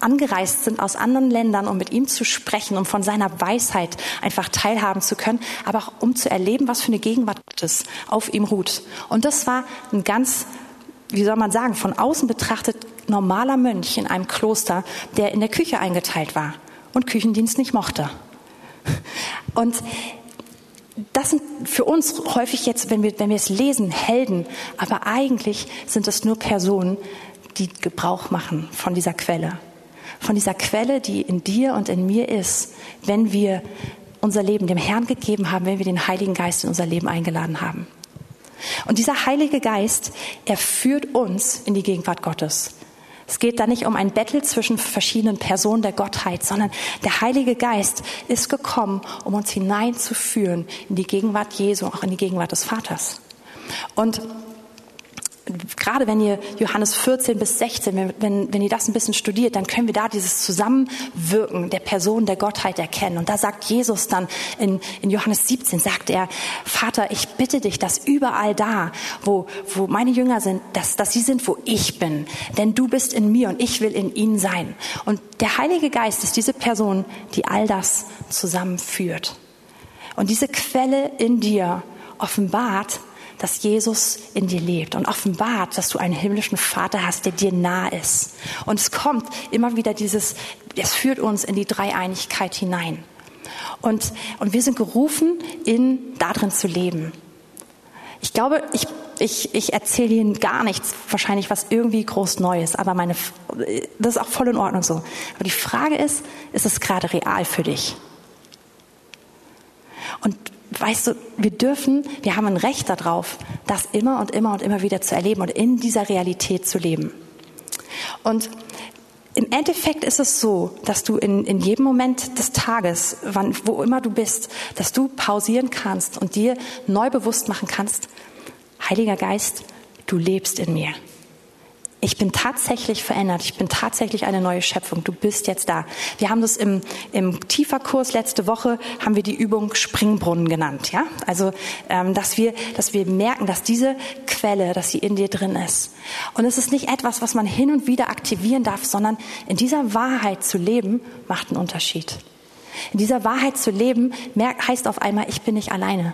angereist sind aus anderen Ländern, um mit ihm zu sprechen, um von seiner Weisheit einfach teilhaben zu können, aber auch um zu erleben, was für eine Gegenwart Gottes auf ihm ruht. Und das war ein ganz, wie soll man sagen, von außen betrachtet normaler Mönch in einem Kloster, der in der Küche eingeteilt war und Küchendienst nicht mochte. Und das sind für uns häufig jetzt, wenn wir, wenn wir es lesen, Helden, aber eigentlich sind es nur Personen, die Gebrauch machen von dieser Quelle von dieser Quelle, die in dir und in mir ist, wenn wir unser Leben dem Herrn gegeben haben, wenn wir den Heiligen Geist in unser Leben eingeladen haben. Und dieser Heilige Geist, er führt uns in die Gegenwart Gottes. Es geht da nicht um ein Battle zwischen verschiedenen Personen der Gottheit, sondern der Heilige Geist ist gekommen, um uns hineinzuführen in die Gegenwart Jesu, auch in die Gegenwart des Vaters. Und gerade wenn ihr Johannes 14 bis 16, wenn, wenn, wenn ihr das ein bisschen studiert, dann können wir da dieses Zusammenwirken der Person der Gottheit erkennen. Und da sagt Jesus dann in, in Johannes 17, sagt er, Vater, ich bitte dich, dass überall da, wo, wo meine Jünger sind, dass, dass sie sind, wo ich bin. Denn du bist in mir und ich will in ihnen sein. Und der Heilige Geist ist diese Person, die all das zusammenführt. Und diese Quelle in dir offenbart, dass Jesus in dir lebt und offenbart, dass du einen himmlischen Vater hast, der dir nah ist. Und es kommt immer wieder dieses, es führt uns in die Dreieinigkeit hinein. Und, und wir sind gerufen, in darin zu leben. Ich glaube, ich, ich, ich erzähle Ihnen gar nichts, wahrscheinlich was irgendwie groß Neues, aber meine, das ist auch voll in Ordnung so. Aber die Frage ist, ist es gerade real für dich? Und weißt du, wir dürfen, wir haben ein Recht darauf, das immer und immer und immer wieder zu erleben und in dieser Realität zu leben. Und im Endeffekt ist es so, dass du in, in jedem Moment des Tages, wann, wo immer du bist, dass du pausieren kannst und dir neu bewusst machen kannst, Heiliger Geist, du lebst in mir ich bin tatsächlich verändert, ich bin tatsächlich eine neue Schöpfung, du bist jetzt da. Wir haben das im, im Tieferkurs letzte Woche, haben wir die Übung Springbrunnen genannt. Ja? Also, ähm, dass, wir, dass wir merken, dass diese Quelle, dass sie in dir drin ist. Und es ist nicht etwas, was man hin und wieder aktivieren darf, sondern in dieser Wahrheit zu leben, macht einen Unterschied. In dieser Wahrheit zu leben, heißt auf einmal, ich bin nicht alleine.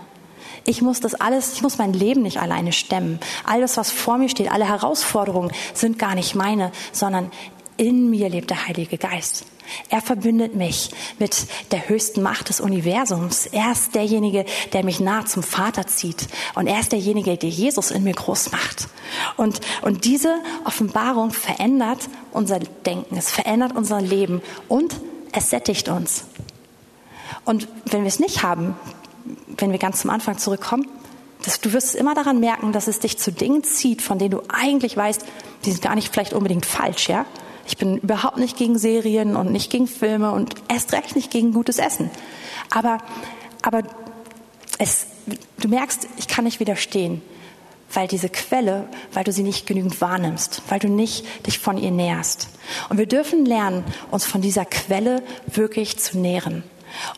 Ich muss das alles, ich muss mein Leben nicht alleine stemmen. Alles, was vor mir steht, alle Herausforderungen sind gar nicht meine, sondern in mir lebt der Heilige Geist. Er verbündet mich mit der höchsten Macht des Universums. Er ist derjenige, der mich nah zum Vater zieht. Und er ist derjenige, der Jesus in mir groß macht. Und, und diese Offenbarung verändert unser Denken. Es verändert unser Leben und es sättigt uns. Und wenn wir es nicht haben, wenn wir ganz zum Anfang zurückkommen, das, du wirst immer daran merken, dass es dich zu Dingen zieht, von denen du eigentlich weißt, die sind gar nicht vielleicht unbedingt falsch, ja? Ich bin überhaupt nicht gegen Serien und nicht gegen Filme und erst recht nicht gegen gutes Essen. Aber, aber es, du merkst, ich kann nicht widerstehen, weil diese Quelle, weil du sie nicht genügend wahrnimmst, weil du nicht dich von ihr näherst. Und wir dürfen lernen, uns von dieser Quelle wirklich zu nähren.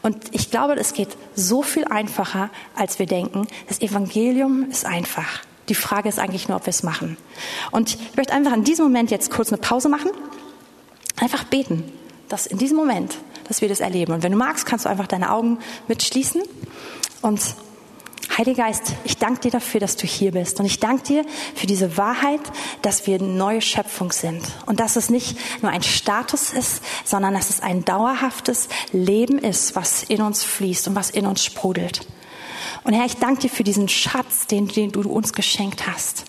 Und ich glaube, es geht so viel einfacher, als wir denken. Das Evangelium ist einfach. Die Frage ist eigentlich nur, ob wir es machen. Und ich möchte einfach in diesem Moment jetzt kurz eine Pause machen. Einfach beten, dass in diesem Moment, dass wir das erleben. Und wenn du magst, kannst du einfach deine Augen mitschließen und Heiliger Geist, ich danke dir dafür, dass du hier bist. Und ich danke dir für diese Wahrheit, dass wir eine neue Schöpfung sind. Und dass es nicht nur ein Status ist, sondern dass es ein dauerhaftes Leben ist, was in uns fließt und was in uns sprudelt. Und Herr, ich danke dir für diesen Schatz, den, den du uns geschenkt hast.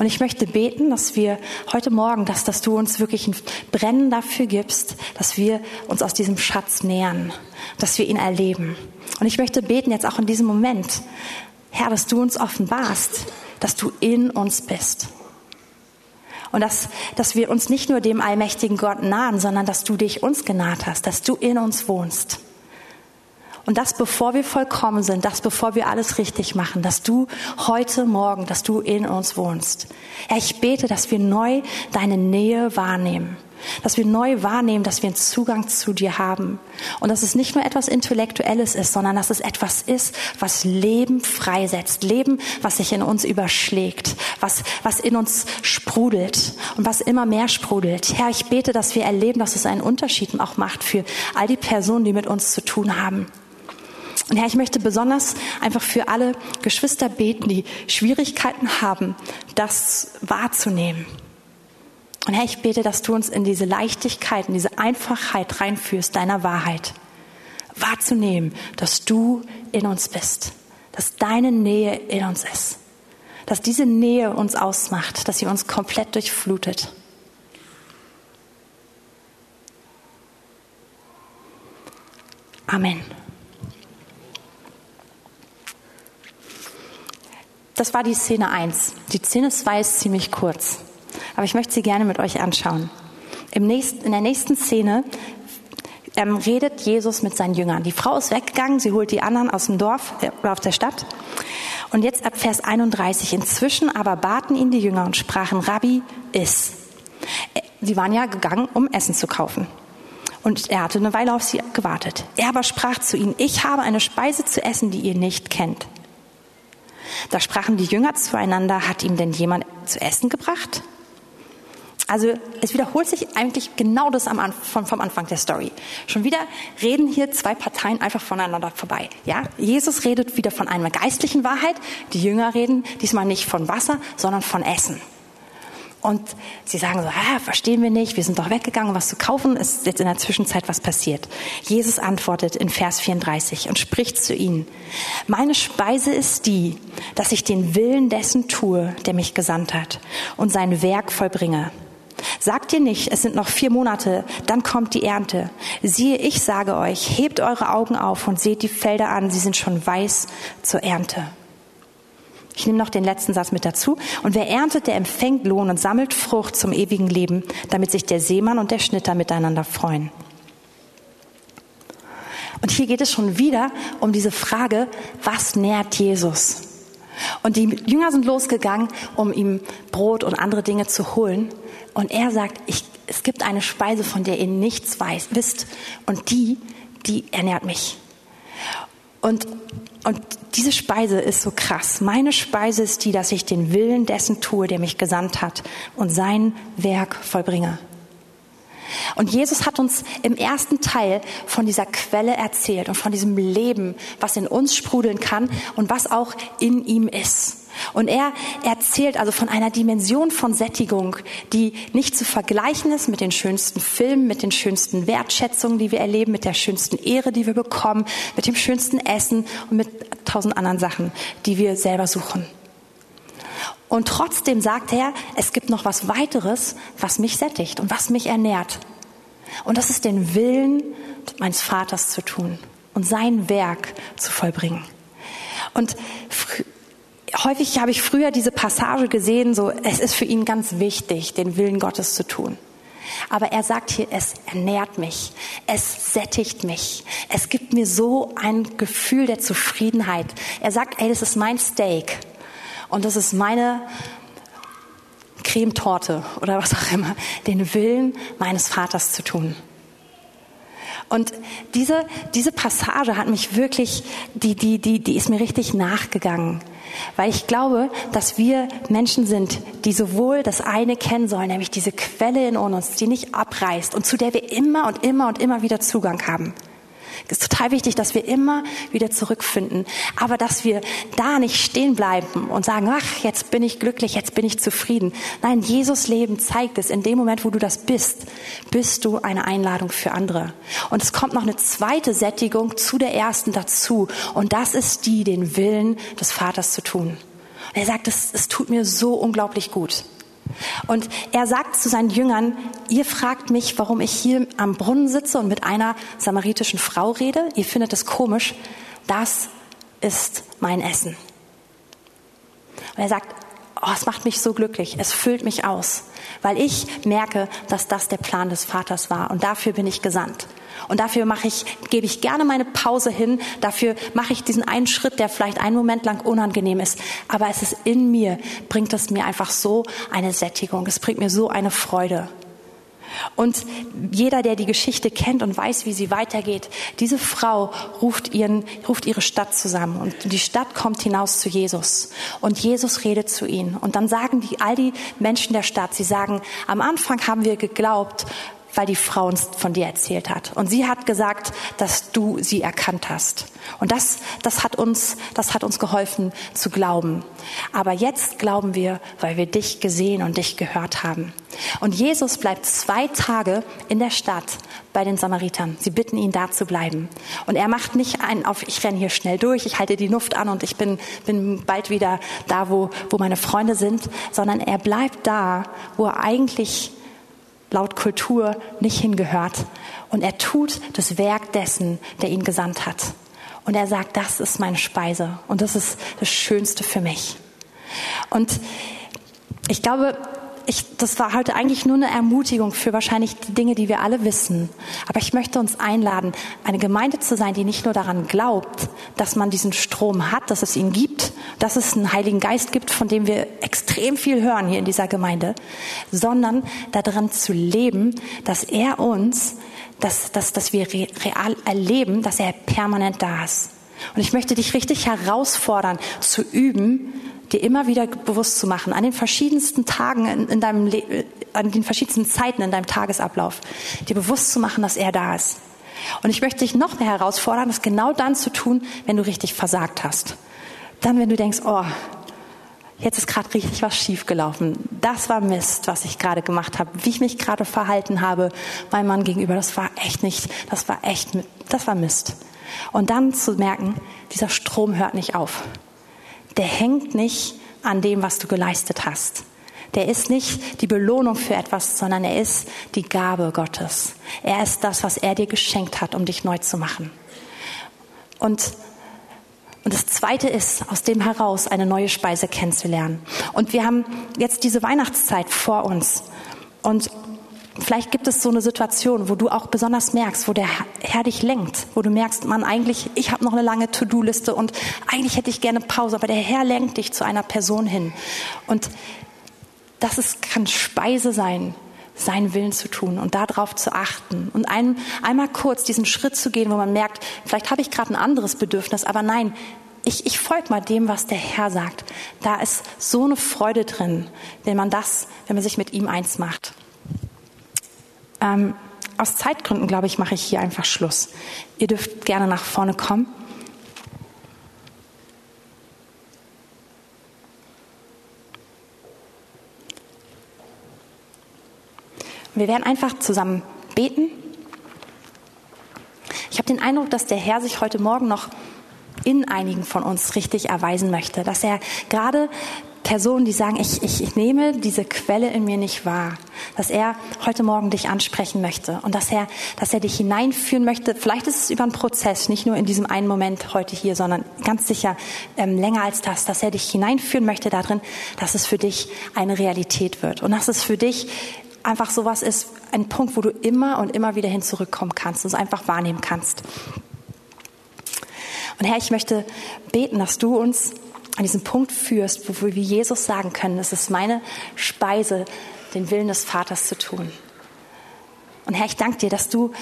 Und ich möchte beten, dass wir heute Morgen, dass, dass du uns wirklich ein Brennen dafür gibst, dass wir uns aus diesem Schatz nähern, dass wir ihn erleben. Und ich möchte beten jetzt auch in diesem Moment, Herr, dass du uns offenbarst, dass du in uns bist. Und dass, dass wir uns nicht nur dem allmächtigen Gott nahen, sondern dass du dich uns genaht hast, dass du in uns wohnst. Und das bevor wir vollkommen sind, das bevor wir alles richtig machen, dass du heute Morgen, dass du in uns wohnst. Ja, ich bete, dass wir neu deine Nähe wahrnehmen. Dass wir neu wahrnehmen, dass wir einen Zugang zu dir haben. Und dass es nicht nur etwas Intellektuelles ist, sondern dass es etwas ist, was Leben freisetzt. Leben, was sich in uns überschlägt. Was, was in uns sprudelt. Und was immer mehr sprudelt. Herr, ich bete, dass wir erleben, dass es einen Unterschied auch macht für all die Personen, die mit uns zu tun haben. Und Herr, ich möchte besonders einfach für alle Geschwister beten, die Schwierigkeiten haben, das wahrzunehmen. Und Herr, ich bete, dass du uns in diese Leichtigkeit, in diese Einfachheit reinführst, deiner Wahrheit. Wahrzunehmen, dass du in uns bist, dass deine Nähe in uns ist, dass diese Nähe uns ausmacht, dass sie uns komplett durchflutet. Amen. Das war die Szene 1. Die Szene 2 ist ziemlich kurz, aber ich möchte sie gerne mit euch anschauen. Im nächsten, in der nächsten Szene ähm, redet Jesus mit seinen Jüngern. Die Frau ist weggegangen, sie holt die anderen aus dem Dorf äh, oder auf der Stadt. Und jetzt ab Vers 31. Inzwischen aber baten ihn die Jünger und sprachen, Rabbi, iss. Äh, sie waren ja gegangen, um Essen zu kaufen. Und er hatte eine Weile auf sie gewartet. Er aber sprach zu ihnen, ich habe eine Speise zu essen, die ihr nicht kennt. Da sprachen die Jünger zueinander, hat ihm denn jemand zu essen gebracht? Also es wiederholt sich eigentlich genau das am Anfang, vom Anfang der Story. Schon wieder reden hier zwei Parteien einfach voneinander vorbei. Ja, Jesus redet wieder von einer geistlichen Wahrheit. Die Jünger reden diesmal nicht von Wasser, sondern von Essen. Und sie sagen so, ah, verstehen wir nicht, wir sind doch weggegangen, was zu kaufen, ist jetzt in der Zwischenzeit was passiert. Jesus antwortet in Vers 34 und spricht zu ihnen, meine Speise ist die, dass ich den Willen dessen tue, der mich gesandt hat und sein Werk vollbringe. Sagt ihr nicht, es sind noch vier Monate, dann kommt die Ernte. Siehe, ich sage euch, hebt eure Augen auf und seht die Felder an, sie sind schon weiß zur Ernte. Ich nehme noch den letzten Satz mit dazu. Und wer erntet, der empfängt Lohn und sammelt Frucht zum ewigen Leben, damit sich der Seemann und der Schnitter miteinander freuen. Und hier geht es schon wieder um diese Frage, was nährt Jesus? Und die Jünger sind losgegangen, um ihm Brot und andere Dinge zu holen. Und er sagt, ich, es gibt eine Speise, von der ihr nichts weiß, wisst. Und die, die ernährt mich. Und, und diese Speise ist so krass. Meine Speise ist die, dass ich den Willen dessen tue, der mich gesandt hat und sein Werk vollbringe. Und Jesus hat uns im ersten Teil von dieser Quelle erzählt und von diesem Leben, was in uns sprudeln kann und was auch in ihm ist. Und er erzählt also von einer Dimension von Sättigung, die nicht zu vergleichen ist mit den schönsten Filmen, mit den schönsten Wertschätzungen, die wir erleben, mit der schönsten Ehre, die wir bekommen, mit dem schönsten Essen und mit tausend anderen Sachen, die wir selber suchen. Und trotzdem sagt er, es gibt noch was weiteres, was mich sättigt und was mich ernährt. Und das ist den Willen meines Vaters zu tun und sein Werk zu vollbringen. Und häufig habe ich früher diese Passage gesehen, so es ist für ihn ganz wichtig, den Willen Gottes zu tun. Aber er sagt hier, es ernährt mich, es sättigt mich, es gibt mir so ein Gefühl der Zufriedenheit. Er sagt, ey, das ist mein Steak und das ist meine Cremetorte oder was auch immer, den Willen meines Vaters zu tun. Und diese, diese Passage hat mich wirklich, die, die, die, die ist mir richtig nachgegangen. Weil ich glaube, dass wir Menschen sind, die sowohl das eine kennen sollen, nämlich diese Quelle in uns, die nicht abreißt und zu der wir immer und immer und immer wieder Zugang haben. Ist total wichtig, dass wir immer wieder zurückfinden, aber dass wir da nicht stehen bleiben und sagen, ach, jetzt bin ich glücklich, jetzt bin ich zufrieden. Nein, Jesus Leben zeigt es, in dem Moment, wo du das bist, bist du eine Einladung für andere. Und es kommt noch eine zweite Sättigung zu der ersten dazu und das ist die, den Willen des Vaters zu tun. Und er sagt, es, es tut mir so unglaublich gut. Und er sagt zu seinen Jüngern, ihr fragt mich, warum ich hier am Brunnen sitze und mit einer samaritischen Frau rede. Ihr findet es komisch. Das ist mein Essen. Und er sagt, oh, es macht mich so glücklich, es füllt mich aus, weil ich merke, dass das der Plan des Vaters war und dafür bin ich gesandt. Und dafür mache ich, gebe ich gerne meine Pause hin. Dafür mache ich diesen einen Schritt, der vielleicht einen Moment lang unangenehm ist. Aber es ist in mir, bringt es mir einfach so eine Sättigung. Es bringt mir so eine Freude. Und jeder, der die Geschichte kennt und weiß, wie sie weitergeht, diese Frau ruft, ihren, ruft ihre Stadt zusammen und die Stadt kommt hinaus zu Jesus und Jesus redet zu ihnen. Und dann sagen die, all die Menschen der Stadt, sie sagen, am Anfang haben wir geglaubt, weil die Frau uns von dir erzählt hat. Und sie hat gesagt, dass du sie erkannt hast. Und das, das hat uns, das hat uns geholfen zu glauben. Aber jetzt glauben wir, weil wir dich gesehen und dich gehört haben. Und Jesus bleibt zwei Tage in der Stadt bei den Samaritern. Sie bitten ihn, da zu bleiben. Und er macht nicht einen auf, ich renne hier schnell durch, ich halte die Luft an und ich bin, bin bald wieder da, wo, wo meine Freunde sind, sondern er bleibt da, wo er eigentlich laut Kultur nicht hingehört. Und er tut das Werk dessen, der ihn gesandt hat. Und er sagt, das ist meine Speise und das ist das Schönste für mich. Und ich glaube, ich, das war heute eigentlich nur eine Ermutigung für wahrscheinlich die Dinge, die wir alle wissen. Aber ich möchte uns einladen, eine Gemeinde zu sein, die nicht nur daran glaubt, dass man diesen Strom hat, dass es ihn gibt, dass es einen Heiligen Geist gibt, von dem wir extrem viel hören hier in dieser Gemeinde, sondern daran zu leben, dass er uns, dass, dass, dass wir real erleben, dass er permanent da ist. Und ich möchte dich richtig herausfordern, zu üben, dir immer wieder bewusst zu machen, an den verschiedensten Tagen in, in deinem Le an den verschiedensten Zeiten in deinem Tagesablauf, dir bewusst zu machen, dass er da ist. Und ich möchte dich noch mehr herausfordern, das genau dann zu tun, wenn du richtig versagt hast. Dann, wenn du denkst, oh, jetzt ist gerade richtig was schiefgelaufen. Das war Mist, was ich gerade gemacht habe, wie ich mich gerade verhalten habe meinem Mann gegenüber. Das war echt nicht, das war echt, das war Mist. Und dann zu merken, dieser Strom hört nicht auf der hängt nicht an dem, was du geleistet hast. Der ist nicht die Belohnung für etwas, sondern er ist die Gabe Gottes. Er ist das, was er dir geschenkt hat, um dich neu zu machen. Und und das Zweite ist, aus dem heraus eine neue Speise kennenzulernen. Und wir haben jetzt diese Weihnachtszeit vor uns. Und Vielleicht gibt es so eine Situation, wo du auch besonders merkst, wo der Herr dich lenkt, wo du merkst, man eigentlich, ich habe noch eine lange To-Do-Liste und eigentlich hätte ich gerne Pause, aber der Herr lenkt dich zu einer Person hin. Und das ist, kann Speise sein, seinen Willen zu tun und darauf zu achten und ein, einmal kurz diesen Schritt zu gehen, wo man merkt, vielleicht habe ich gerade ein anderes Bedürfnis, aber nein, ich, ich folge mal dem, was der Herr sagt. Da ist so eine Freude drin, wenn man das, wenn man sich mit ihm eins macht. Ähm, aus Zeitgründen, glaube ich, mache ich hier einfach Schluss. Ihr dürft gerne nach vorne kommen. Wir werden einfach zusammen beten. Ich habe den Eindruck, dass der Herr sich heute Morgen noch in einigen von uns richtig erweisen möchte, dass er gerade Personen, die sagen, ich, ich, ich nehme diese Quelle in mir nicht wahr, dass er heute Morgen dich ansprechen möchte und dass er, dass er dich hineinführen möchte. Vielleicht ist es über einen Prozess, nicht nur in diesem einen Moment heute hier, sondern ganz sicher ähm, länger als das, dass er dich hineinführen möchte darin, dass es für dich eine Realität wird und dass es für dich einfach sowas ist, ein Punkt, wo du immer und immer wieder hin zurückkommen kannst und es einfach wahrnehmen kannst. Und Herr, ich möchte beten, dass du uns an diesen Punkt führst, wo wir Jesus sagen können, es ist meine Speise, den Willen des Vaters zu tun. Und Herr, ich danke dir, dass du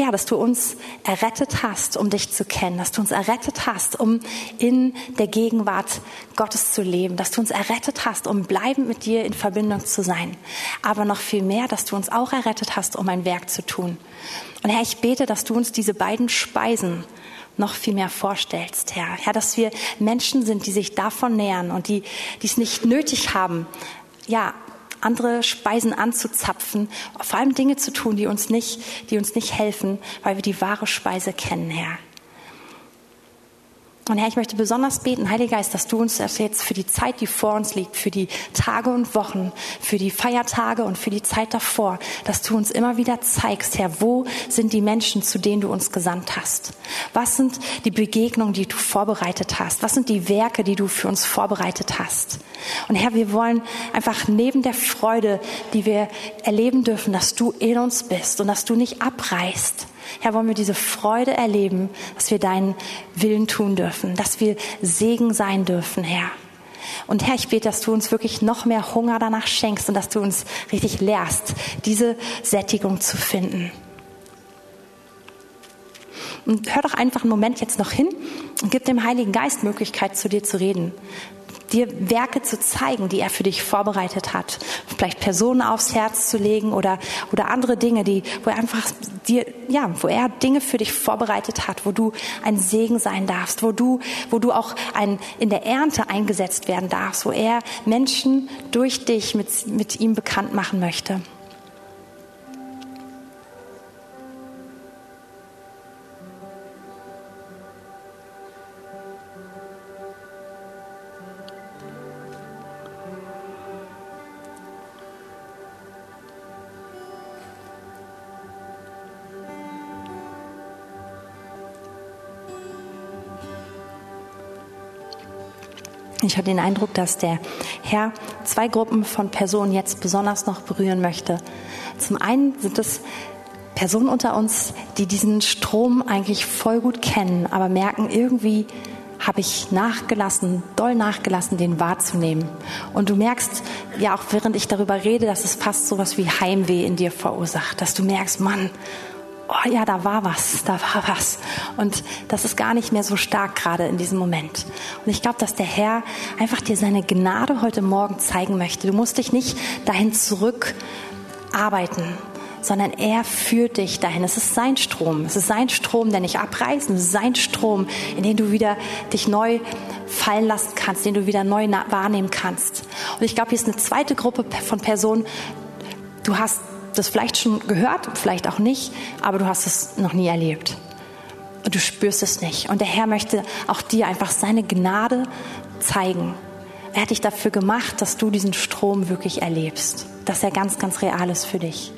ja, dass du uns errettet hast, um dich zu kennen, dass du uns errettet hast, um in der Gegenwart Gottes zu leben, dass du uns errettet hast, um bleibend mit dir in Verbindung zu sein. Aber noch viel mehr, dass du uns auch errettet hast, um ein Werk zu tun. Und Herr, ich bete, dass du uns diese beiden Speisen noch viel mehr vorstellst, Herr. Herr, dass wir Menschen sind, die sich davon nähern und die, die es nicht nötig haben, ja, andere Speisen anzuzapfen, vor allem Dinge zu tun, die uns nicht, die uns nicht helfen, weil wir die wahre Speise kennen, Herr. Und Herr, ich möchte besonders beten, Heiliger Geist, dass du uns das jetzt für die Zeit, die vor uns liegt, für die Tage und Wochen, für die Feiertage und für die Zeit davor, dass du uns immer wieder zeigst, Herr, wo sind die Menschen, zu denen du uns gesandt hast? Was sind die Begegnungen, die du vorbereitet hast? Was sind die Werke, die du für uns vorbereitet hast? Und Herr, wir wollen einfach neben der Freude, die wir erleben dürfen, dass du in uns bist und dass du nicht abreißt, Herr, wollen wir diese Freude erleben, dass wir deinen Willen tun dürfen, dass wir Segen sein dürfen, Herr. Und Herr, ich bete, dass du uns wirklich noch mehr Hunger danach schenkst und dass du uns richtig lehrst, diese Sättigung zu finden. Und hör doch einfach einen Moment jetzt noch hin und gib dem Heiligen Geist Möglichkeit, zu dir zu reden dir Werke zu zeigen, die er für dich vorbereitet hat. Vielleicht Personen aufs Herz zu legen oder, oder andere Dinge, die, wo er einfach dir, ja, wo er Dinge für dich vorbereitet hat, wo du ein Segen sein darfst, wo du, wo du auch ein, in der Ernte eingesetzt werden darfst, wo er Menschen durch dich mit, mit ihm bekannt machen möchte. Ich habe den Eindruck, dass der Herr zwei Gruppen von Personen jetzt besonders noch berühren möchte. Zum einen sind es Personen unter uns, die diesen Strom eigentlich voll gut kennen, aber merken, irgendwie habe ich nachgelassen, doll nachgelassen, den wahrzunehmen. Und du merkst ja auch, während ich darüber rede, dass es fast so was wie Heimweh in dir verursacht, dass du merkst, Mann, oh ja, da war was, da war was. Und das ist gar nicht mehr so stark gerade in diesem Moment. Und ich glaube, dass der Herr einfach dir seine Gnade heute Morgen zeigen möchte. Du musst dich nicht dahin zurückarbeiten, sondern er führt dich dahin. Es ist sein Strom. Es ist sein Strom, der nicht abreißt. Es ist sein Strom, in den du wieder dich neu fallen lassen kannst, den du wieder neu wahrnehmen kannst. Und ich glaube, hier ist eine zweite Gruppe von Personen. Du hast das vielleicht schon gehört, vielleicht auch nicht, aber du hast es noch nie erlebt. Und du spürst es nicht. Und der Herr möchte auch dir einfach seine Gnade zeigen. Er hat dich dafür gemacht, dass du diesen Strom wirklich erlebst, dass er ganz, ganz real ist für dich.